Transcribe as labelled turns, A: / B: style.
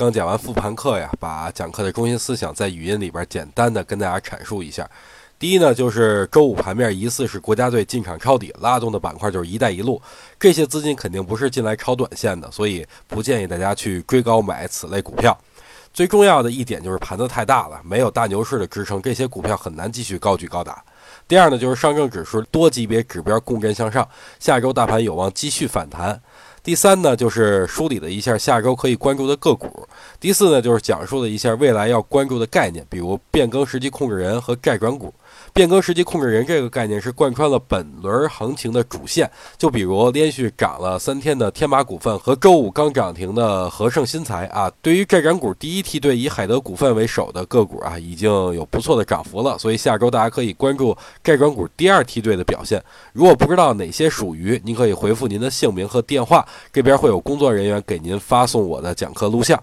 A: 刚讲完复盘课呀，把讲课的中心思想在语音里边简单的跟大家阐述一下。第一呢，就是周五盘面疑似是国家队进场抄底，拉动的板块就是“一带一路”，这些资金肯定不是进来抄短线的，所以不建议大家去追高买此类股票。最重要的一点就是盘子太大了，没有大牛市的支撑，这些股票很难继续高举高打。第二呢，就是上证指数多级别指标共振向上，下周大盘有望继续反弹。第三呢，就是梳理了一下下周可以关注的个股。第四呢，就是讲述了一下未来要关注的概念，比如变更实际控制人和债转股。变更实际控制人这个概念是贯穿了本轮行情的主线，就比如连续涨了三天的天马股份和周五刚涨停的和盛新材啊。对于债转股第一梯队以海德股份为首的个股啊，已经有不错的涨幅了，所以下周大家可以关注债转股第二梯队的表现。如果不知道哪些属于，您可以回复您的姓名和电话。这边会有工作人员给您发送我的讲课录像。